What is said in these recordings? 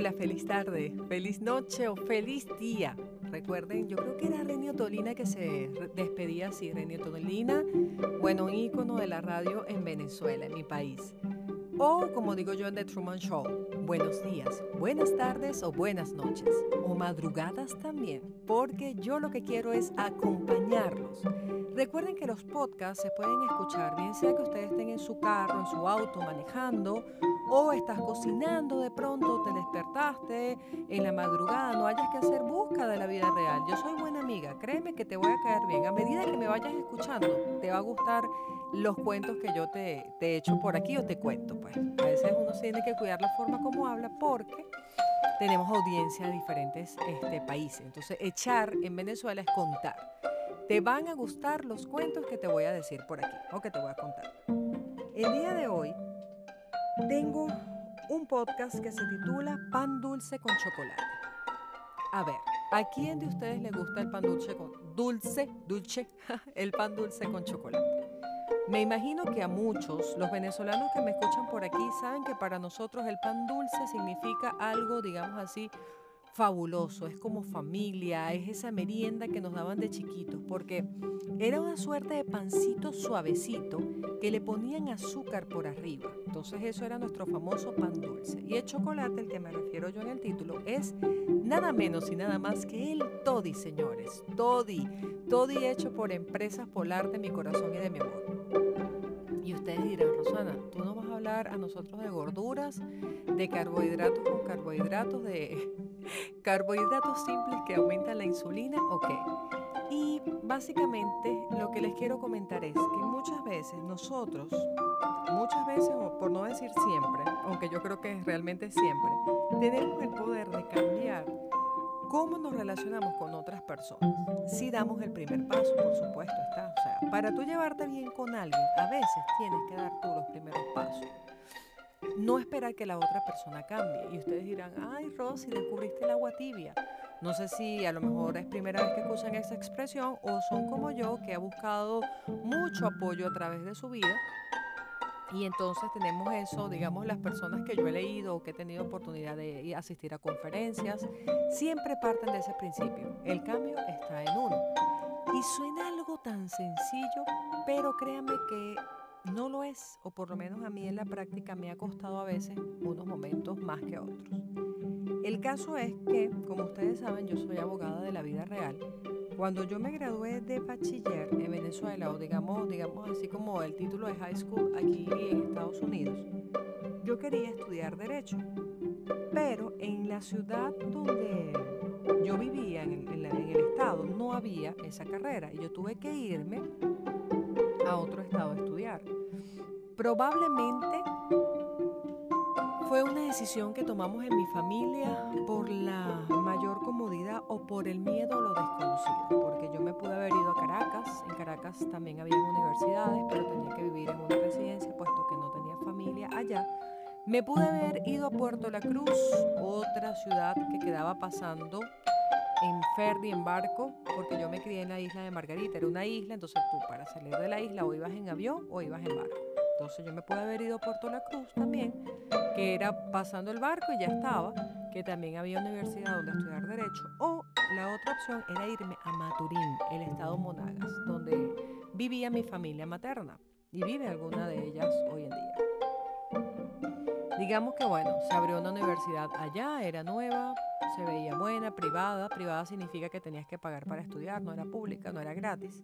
Hola, feliz tarde, feliz noche o feliz día. Recuerden, yo creo que era Renio Tolina que se despedía así, Renio Tolina, bueno, un ícono de la radio en Venezuela, en mi país. O como digo yo en The Truman Show, buenos días, buenas tardes o buenas noches. O madrugadas también, porque yo lo que quiero es acompañarlos. Recuerden que los podcasts se pueden escuchar, bien sea que ustedes estén en su carro, en su auto, manejando, o estás cocinando de pronto, te despertaste en la madrugada, no hayas que hacer busca de la vida real. Yo soy buena amiga, créeme que te voy a caer bien. A medida que me vayas escuchando, te va a gustar los cuentos que yo te, te echo por aquí o te cuento. Pues a veces uno tiene que cuidar la forma como habla porque tenemos audiencia de diferentes este, países. Entonces, echar en Venezuela es contar. Te van a gustar los cuentos que te voy a decir por aquí o que te voy a contar. El día de hoy tengo un podcast que se titula Pan dulce con chocolate. A ver, ¿a quién de ustedes le gusta el pan dulce con dulce, dulce, el pan dulce con chocolate? Me imagino que a muchos, los venezolanos que me escuchan por aquí, saben que para nosotros el pan dulce significa algo, digamos así, fabuloso, es como familia, es esa merienda que nos daban de chiquitos, porque era una suerte de pancito suavecito que le ponían azúcar por arriba. Entonces eso era nuestro famoso pan dulce. Y el chocolate, el que me refiero yo en el título, es nada menos y nada más que el Toddy, señores. Toddy, Toddy hecho por empresas Polar de mi corazón y de mi amor. Y ustedes dirán, Rosana, tú no vas a hablar a nosotros de gorduras, de carbohidratos con carbohidratos, de carbohidratos simples que aumentan la insulina o qué. Y básicamente lo que les quiero comentar es que muchas veces nosotros, muchas veces, o por no decir siempre, aunque yo creo que realmente siempre, tenemos el poder de cambiar cómo nos relacionamos con otras personas. Si damos el primer paso, por supuesto está. O sea, para tú llevarte bien con alguien, a veces tienes que dar tú los primeros pasos. No esperar que la otra persona cambie. Y ustedes dirán, ay Rosy, descubriste el agua tibia. No sé si a lo mejor es primera vez que escuchan esa expresión o son como yo que ha buscado mucho apoyo a través de su vida y entonces tenemos eso, digamos, las personas que yo he leído o que he tenido oportunidad de asistir a conferencias, siempre parten de ese principio. El cambio está en uno. Y suena algo tan sencillo, pero créanme que no lo es, o por lo menos a mí en la práctica me ha costado a veces unos momentos más que otros. El caso es que, como ustedes saben, yo soy abogada de la vida real cuando yo me gradué de bachiller en Venezuela, o digamos, digamos así como el título de high school aquí en Estados Unidos, yo quería estudiar derecho. Pero en la ciudad donde yo vivía, en el, en el estado, no había esa carrera y yo tuve que irme a otro estado a estudiar. Probablemente fue una decisión que tomamos en mi familia por la mayor comodidad o por el miedo a lo desconocido, porque yo me pude haber ido a Caracas, en Caracas también había universidades, pero tenía que vivir en una residencia puesto que no tenía familia allá. Me pude haber ido a Puerto La Cruz, otra ciudad que quedaba pasando en ferry, en barco, porque yo me crié en la isla de Margarita, era una isla, entonces tú para salir de la isla o ibas en avión o ibas en barco. Entonces yo me pude haber ido a Puerto La Cruz también, que era pasando el barco y ya estaba, que también había universidad donde estudiar derecho. O la otra opción era irme a Maturín, el estado Monagas, donde vivía mi familia materna y vive alguna de ellas hoy en día. Digamos que bueno, se abrió una universidad allá, era nueva, se veía buena, privada. Privada significa que tenías que pagar para estudiar, no era pública, no era gratis.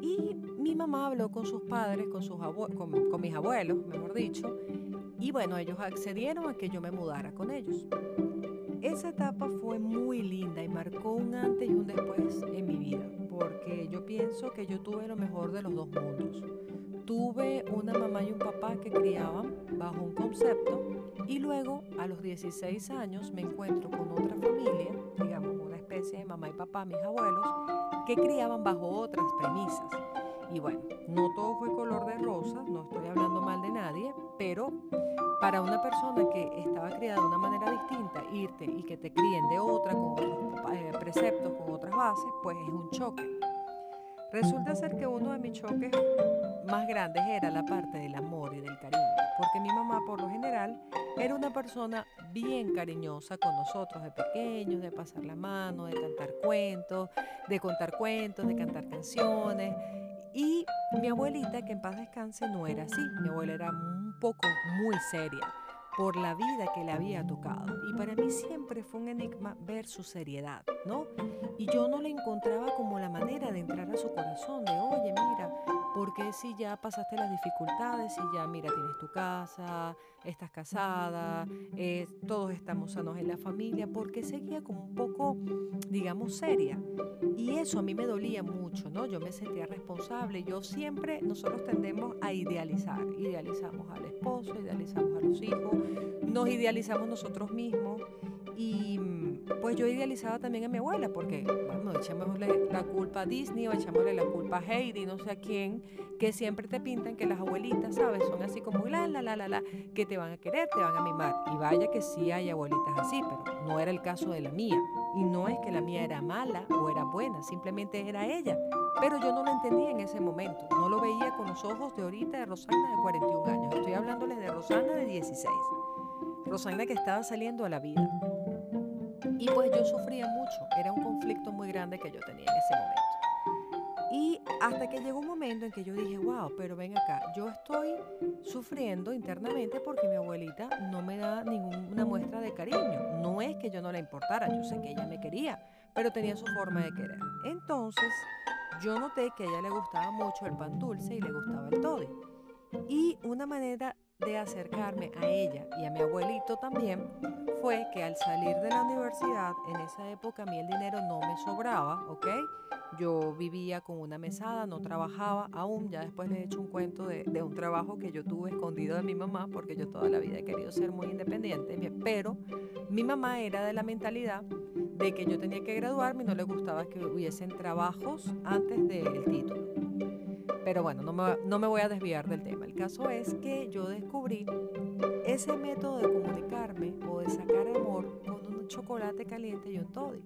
Y mi mamá habló con sus padres, con, sus con, mis abuelos, mejor dicho, y bueno, ellos accedieron a que yo me mudara con ellos. Esa etapa fue muy linda y marcó un antes y un después en mi vida, porque yo pienso que yo tuve lo mejor de los dos mundos. Tuve una mamá y un papá que criaban bajo un concepto y luego a los 16 años me encuentro con otra familia, digamos una especie de mamá y papá, mis abuelos, que criaban bajo otras premisas. Y bueno, no todo fue color de rosa, no estoy hablando mal de nadie, pero para una persona que estaba criada de una manera distinta, irte y que te críen de otra, con otros eh, preceptos, con otras bases, pues es un choque. Resulta ser que uno de mis choques más grandes era la parte del amor y del cariño, porque mi mamá por lo general era una persona bien cariñosa con nosotros de pequeños, de pasar la mano, de cantar cuentos, de contar cuentos, de cantar canciones. Y mi abuelita, que en paz descanse, no era así. Mi abuela era un poco muy seria por la vida que le había tocado. Y para mí siempre fue un enigma ver su seriedad, ¿no? Y yo no le encontraba como la manera de entrar a su corazón, de, porque si ya pasaste las dificultades, si ya, mira, tienes tu casa, estás casada, eh, todos estamos sanos en la familia, porque seguía como un poco, digamos, seria. Y eso a mí me dolía mucho, ¿no? Yo me sentía responsable. Yo siempre, nosotros tendemos a idealizar. Idealizamos al esposo, idealizamos a los hijos, nos idealizamos nosotros mismos. Y pues yo idealizaba también a mi abuela, porque, bueno, echémosle la culpa a Disney o echémosle la culpa a Heidi, no sé a quién, que siempre te pintan que las abuelitas, ¿sabes? Son así como la, la, la, la, la, que te van a querer, te van a mimar. Y vaya que sí hay abuelitas así, pero no era el caso de la mía. Y no es que la mía era mala o era buena, simplemente era ella. Pero yo no lo entendía en ese momento. No lo veía con los ojos de ahorita de Rosana de 41 años. Estoy hablándoles de Rosana de 16. Rosana que estaba saliendo a la vida. Y pues yo sufría mucho, era un conflicto muy grande que yo tenía en ese momento. Y hasta que llegó un momento en que yo dije, wow, pero ven acá, yo estoy sufriendo internamente porque mi abuelita no me da ninguna muestra de cariño. No es que yo no la importara, yo sé que ella me quería, pero tenía su forma de querer. Entonces, yo noté que a ella le gustaba mucho el pan dulce y le gustaba el toddy. Y una manera de acercarme a ella y a mi abuelito también fue que al salir de la universidad, en esa época a mí el dinero no me sobraba, ¿ok? Yo vivía con una mesada, no trabajaba aún, ya después les he hecho un cuento de, de un trabajo que yo tuve escondido de mi mamá, porque yo toda la vida he querido ser muy independiente, pero mi mamá era de la mentalidad de que yo tenía que graduarme y no le gustaba que hubiesen trabajos antes del título. Pero bueno, no me, no me voy a desviar del tema. El caso es que yo descubrí ese método de comunicarme o de sacar amor con un chocolate caliente y un toddy.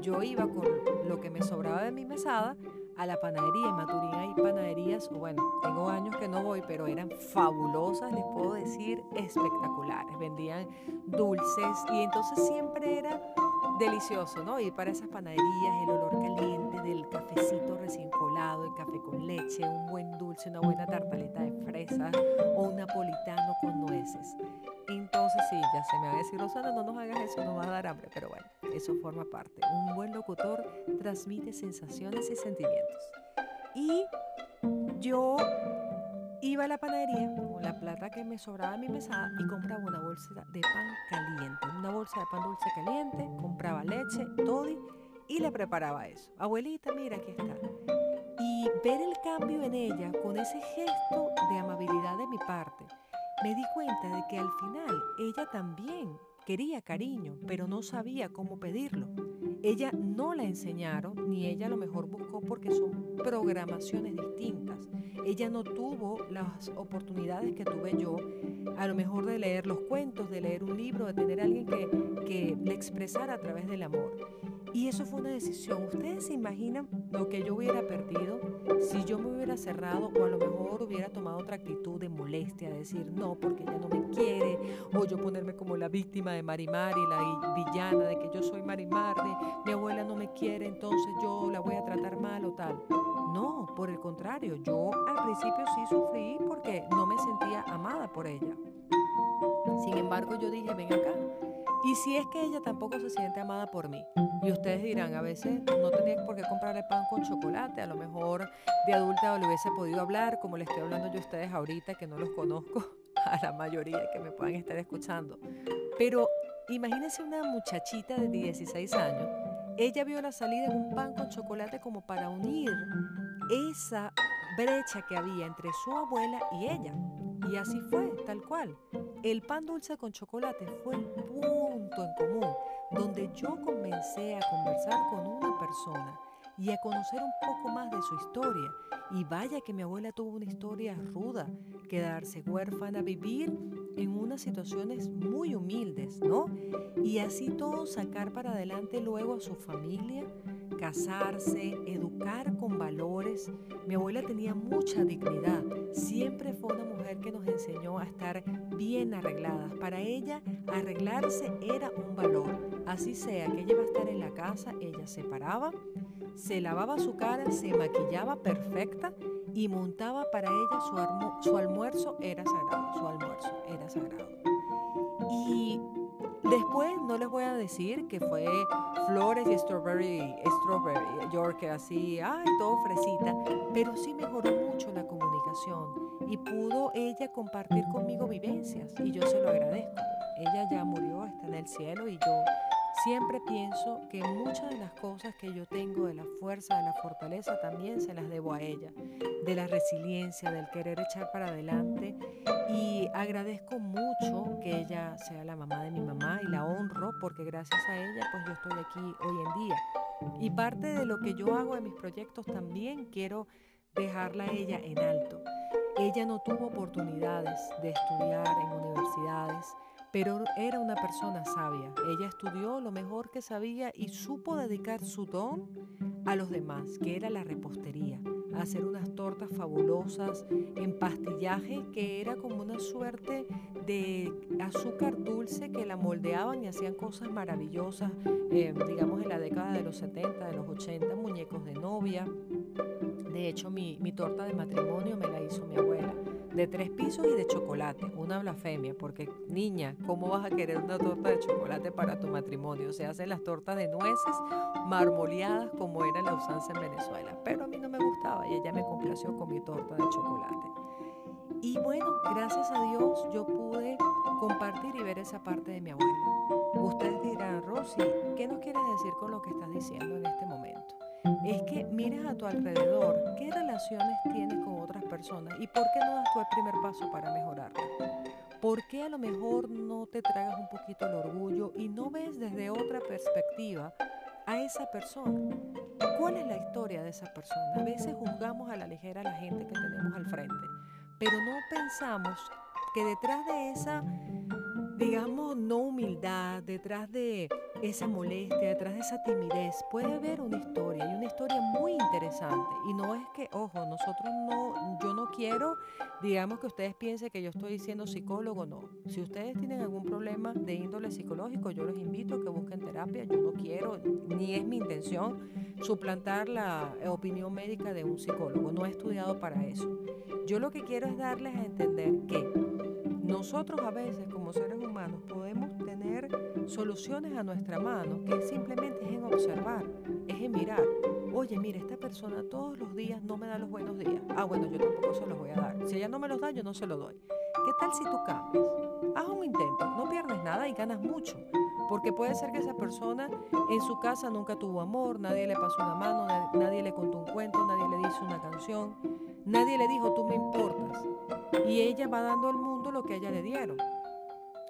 Yo iba con lo que me sobraba de mi mesada a la panadería. En Maturín hay panaderías, bueno, tengo años que no voy, pero eran fabulosas, les puedo decir, espectaculares. Vendían dulces y entonces siempre era delicioso, ¿no? Ir para esas panaderías, el olor caliente del cafecito recién colado, el café con leche, un buen dulce, una buena tartaleta de fresas o un napolitano con nueces. Entonces sí, ya se me va a decir, Rosana, no nos hagas eso, no va a dar hambre, pero bueno, eso forma parte. Un buen locutor transmite sensaciones y sentimientos. Y yo iba a la panadería con la plata que me sobraba en mi mesada y compraba una bolsa de pan caliente, una bolsa de pan dulce caliente, compraba leche, toddy y le preparaba eso. Abuelita, mira, aquí está. Y ver el cambio en ella con ese gesto de amabilidad de mi parte, me di cuenta de que al final ella también quería cariño, pero no sabía cómo pedirlo. Ella no la enseñaron, ni ella a lo mejor buscó porque son programaciones distintas. Ella no tuvo las oportunidades que tuve yo, a lo mejor de leer los cuentos, de leer un libro, de tener a alguien que, que le expresara a través del amor. Y eso fue una decisión. ¿Ustedes se imaginan lo que yo hubiera perdido si yo me hubiera cerrado o a lo mejor hubiera tomado otra actitud de molestia, de decir no porque ella no me quiere, o yo ponerme como la víctima de Marimar y la villana de que yo soy Marimar, de mi abuela no me quiere, entonces yo la voy a tratar mal o tal? No, por el contrario, yo al principio sí sufrí porque no me sentía amada por ella. Sin embargo, yo dije, ven acá, y si es que ella tampoco se siente amada por mí. Y ustedes dirán, a veces no tenía por qué comprarle pan con chocolate. A lo mejor de adulta le hubiese podido hablar, como le estoy hablando yo a ustedes ahorita, que no los conozco, a la mayoría que me puedan estar escuchando. Pero imagínense una muchachita de 16 años. Ella vio la salida en un pan con chocolate como para unir esa brecha que había entre su abuela y ella. Y así fue, tal cual. El pan dulce con chocolate fue el punto en común donde yo comencé a conversar con una persona y a conocer un poco más de su historia. Y vaya que mi abuela tuvo una historia ruda, quedarse huérfana, vivir en unas situaciones muy humildes, ¿no? Y así todo sacar para adelante luego a su familia, casarse, educar Mi abuela tenía mucha dignidad siempre fue una mujer que nos enseñó a estar bien arregladas. Para ella, arreglarse era un valor. Así sea que ella iba a estar en la casa, ella se paraba, se lavaba su cara, se maquillaba perfecta y montaba para ella su almuerzo era sagrado, su almuerzo era sagrado. Y después no les voy a decir que fue flores y strawberry, strawberry York así, ay, todo fresita, pero sí mejoró mucho la comunicación y pudo ella compartir conmigo vivencias y yo se lo agradezco. Ella ya murió, está en el cielo y yo Siempre pienso que muchas de las cosas que yo tengo, de la fuerza, de la fortaleza, también se las debo a ella, de la resiliencia, del querer echar para adelante. Y agradezco mucho que ella sea la mamá de mi mamá y la honro porque gracias a ella pues yo estoy aquí hoy en día. Y parte de lo que yo hago en mis proyectos también quiero dejarla ella en alto. Ella no tuvo oportunidades de estudiar en universidades pero era una persona sabia. Ella estudió lo mejor que sabía y supo dedicar su don a los demás, que era la repostería, hacer unas tortas fabulosas en pastillaje, que era como una suerte de azúcar dulce que la moldeaban y hacían cosas maravillosas, eh, digamos en la década de los 70, de los 80, muñecos de novia. De hecho, mi, mi torta de matrimonio me la hizo mi abuela de tres pisos y de chocolate. Una blasfemia, porque niña, ¿cómo vas a querer una torta de chocolate para tu matrimonio? Se hacen las tortas de nueces marmoleadas como era la usanza en Venezuela. Pero a mí no me gustaba y ella me complació con mi torta de chocolate. Y bueno, gracias a Dios yo pude compartir y ver esa parte de mi abuela. Ustedes dirán, Rosy, ¿qué nos quieres decir con lo que estás diciendo en este momento? Es que mires a tu alrededor, qué relaciones tienes con otras personas y por qué no das tú el primer paso para mejorarlo. ¿Por qué a lo mejor no te tragas un poquito el orgullo y no ves desde otra perspectiva a esa persona? ¿Cuál es la historia de esa persona? A veces juzgamos a la ligera a la gente que tenemos al frente, pero no pensamos que detrás de esa digamos, no humildad, detrás de esa molestia, detrás de esa timidez, puede haber una historia y una historia muy interesante. Y no es que, ojo, nosotros no, yo no quiero, digamos, que ustedes piensen que yo estoy diciendo psicólogo, no. Si ustedes tienen algún problema de índole psicológico, yo los invito a que busquen terapia. Yo no quiero, ni es mi intención, suplantar la opinión médica de un psicólogo. No he estudiado para eso. Yo lo que quiero es darles a entender que nosotros a veces como seres humanos podemos tener soluciones a nuestra mano que simplemente es en observar, es en mirar. Oye, mira, esta persona todos los días no me da los buenos días. Ah, bueno, yo tampoco se los voy a dar. Si ella no me los da, yo no se los doy. ¿Qué tal si tú cambias? Haz un intento, no pierdes nada y ganas mucho. Porque puede ser que esa persona en su casa nunca tuvo amor, nadie le pasó una mano, nadie le contó un cuento, nadie le dijo una canción, nadie le dijo tú me importas. Y ella va dando al mundo lo que ella le dieron.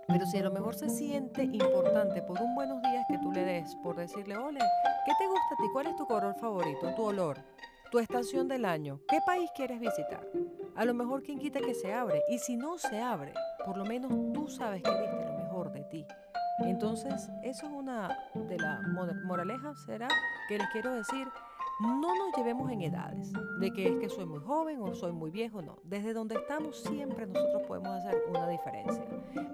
Pero si a lo mejor se siente importante por un buenos días que tú le des, por decirle, ole, ¿qué te gusta a ti? ¿Cuál es tu color favorito? ¿Tu olor? ¿Tu estación del año? ¿Qué país quieres visitar? A lo mejor quien quita que se abre. Y si no se abre, por lo menos tú sabes que diste lo mejor de ti. Entonces, eso es una de las moralejas, será que les quiero decir, no nos llevemos en edades, de que es que soy muy joven o soy muy viejo, no. Desde donde estamos siempre nosotros podemos hacer una diferencia.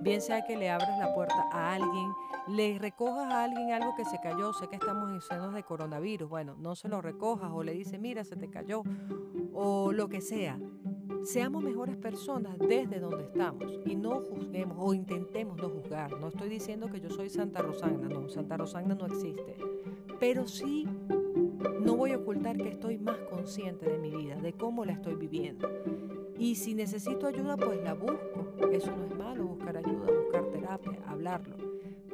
Bien sea que le abras la puerta a alguien, le recojas a alguien algo que se cayó, sé que estamos en senos de coronavirus, bueno, no se lo recojas o le dice, mira, se te cayó, o lo que sea. Seamos mejores personas desde donde estamos y no juzguemos o intentemos no juzgar. No estoy diciendo que yo soy Santa Rosagna, no, Santa Rosagna no existe. Pero sí no voy a ocultar que estoy más consciente de mi vida, de cómo la estoy viviendo. Y si necesito ayuda, pues la busco. Eso no es malo, buscar ayuda, buscar terapia, hablarlo.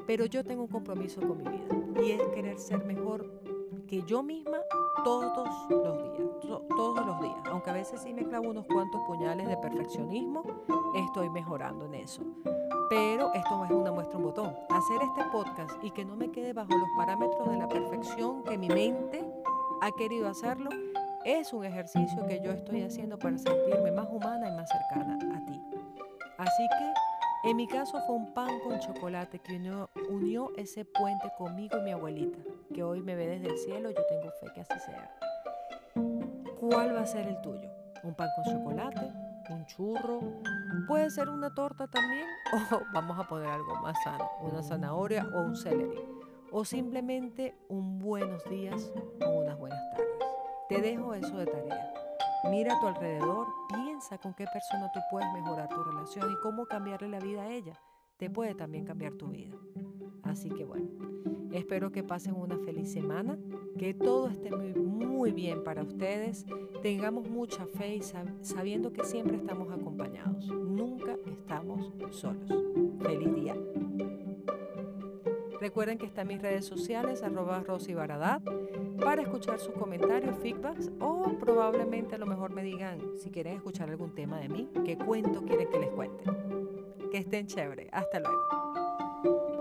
Pero yo tengo un compromiso con mi vida y es querer ser mejor que yo misma todos los días, todos los días. Aunque a veces sí me clavo unos cuantos puñales de perfeccionismo, estoy mejorando en eso. Pero esto no es una muestra un botón. Hacer este podcast y que no me quede bajo los parámetros de la perfección que mi mente ha querido hacerlo, es un ejercicio que yo estoy haciendo para sentirme más humana y más cercana a ti. Así que en mi caso fue un pan con chocolate que unió, unió, ese puente conmigo y mi abuelita, que hoy me ve desde el cielo, yo tengo fe que así sea. ¿Cuál va a ser el tuyo? ¿Un pan con chocolate? churro, puede ser una torta también o vamos a poner algo más sano, una zanahoria o un celery o simplemente un buenos días o unas buenas tardes. Te dejo eso de tarea. Mira a tu alrededor, piensa con qué persona tú puedes mejorar tu relación y cómo cambiarle la vida a ella. Te puede también cambiar tu vida. Así que bueno, espero que pasen una feliz semana, que todo esté muy, muy bien para ustedes, tengamos mucha fe y sabiendo que siempre estamos acompañados, nunca estamos solos. Feliz día. Recuerden que están mis redes sociales, arroba Rosy Baradad, para escuchar sus comentarios, feedbacks o probablemente a lo mejor me digan si quieren escuchar algún tema de mí, qué cuento quieren que les cuente. Que estén chévere. Hasta luego.